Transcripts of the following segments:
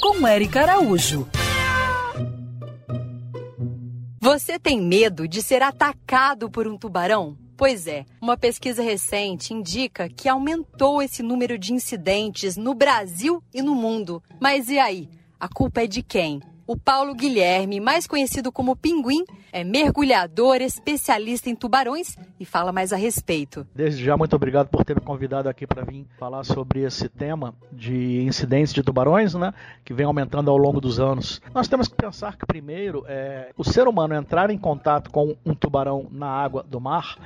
Com Eric Araújo. Você tem medo de ser atacado por um tubarão? Pois é, uma pesquisa recente indica que aumentou esse número de incidentes no Brasil e no mundo. Mas e aí? A culpa é de quem? O Paulo Guilherme, mais conhecido como Pinguim, é mergulhador, especialista em tubarões e fala mais a respeito. Desde já, muito obrigado por ter me convidado aqui para vir falar sobre esse tema de incidentes de tubarões, né, que vem aumentando ao longo dos anos. Nós temos que pensar que, primeiro, é, o ser humano entrar em contato com um tubarão na água do mar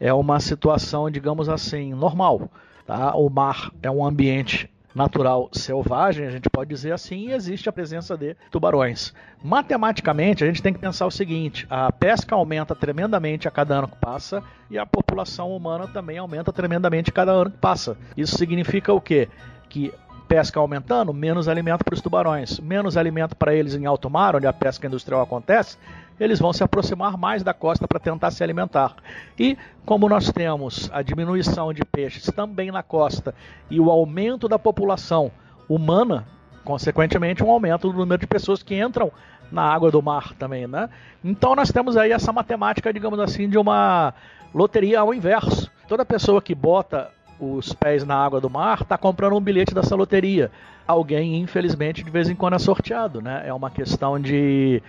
é uma situação, digamos assim, normal. Tá? O mar é um ambiente natural selvagem, a gente pode dizer assim, existe a presença de tubarões. Matematicamente, a gente tem que pensar o seguinte: a pesca aumenta tremendamente a cada ano que passa e a população humana também aumenta tremendamente a cada ano que passa. Isso significa o quê? Que pesca aumentando, menos alimento para os tubarões, menos alimento para eles em alto mar, onde a pesca industrial acontece, eles vão se aproximar mais da costa para tentar se alimentar. E como nós temos a diminuição de peixes também na costa e o aumento da população humana, consequentemente um aumento do número de pessoas que entram na água do mar também, né? Então nós temos aí essa matemática, digamos assim, de uma loteria ao inverso. Toda pessoa que bota os pés na água do mar está comprando um bilhete dessa loteria. Alguém, infelizmente, de vez em quando é sorteado, né? É uma questão de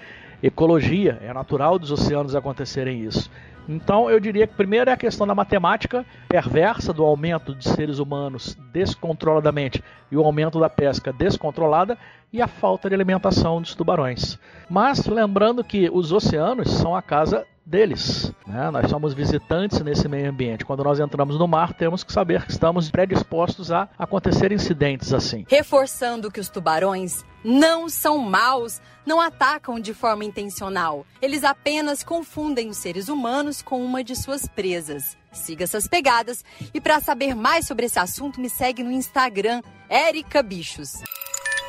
ecologia, é natural dos oceanos acontecerem isso. Então, eu diria que primeiro é a questão da matemática perversa do aumento de seres humanos descontroladamente e o aumento da pesca descontrolada e a falta de alimentação dos tubarões. Mas lembrando que os oceanos são a casa deles. Né? Nós somos visitantes nesse meio ambiente. Quando nós entramos no mar, temos que saber que estamos predispostos a acontecer incidentes assim. Reforçando que os tubarões não são maus, não atacam de forma intencional. Eles apenas confundem os seres humanos com uma de suas presas. Siga essas pegadas e para saber mais sobre esse assunto, me segue no Instagram, Erica Bichos.